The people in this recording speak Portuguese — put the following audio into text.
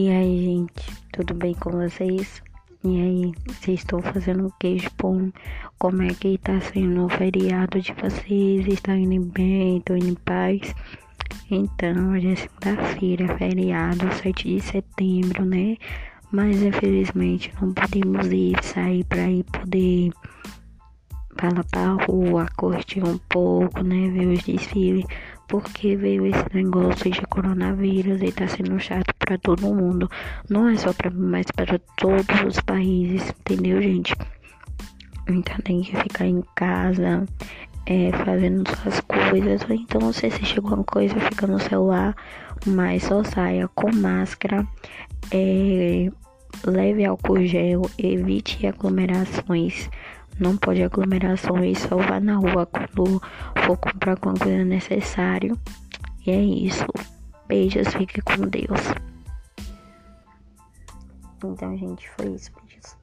E aí, gente, tudo bem com vocês? E aí, vocês estão fazendo queijo pão? Como é que tá sendo o feriado de vocês? Estão indo bem? Estão indo em paz? Então, hoje é segunda-feira, feriado, 7 de setembro, né? Mas infelizmente não podemos ir sair para ir poder para pra rua, curtir um pouco, né? Ver os desfiles porque veio esse negócio de coronavírus e tá sendo chato para todo mundo. Não é só para mim, mas para todos os países, entendeu, gente? Então tem que ficar em casa, é, fazendo suas coisas. Ou então, se assistir alguma coisa, fica no celular, mas só saia com máscara. É, leve álcool gel, evite aglomerações. Não pode aglomerações, só vá na rua quando for comprar alguma coisa necessário. E é isso. Beijos, fique com Deus. Então, gente, foi isso. Beijos.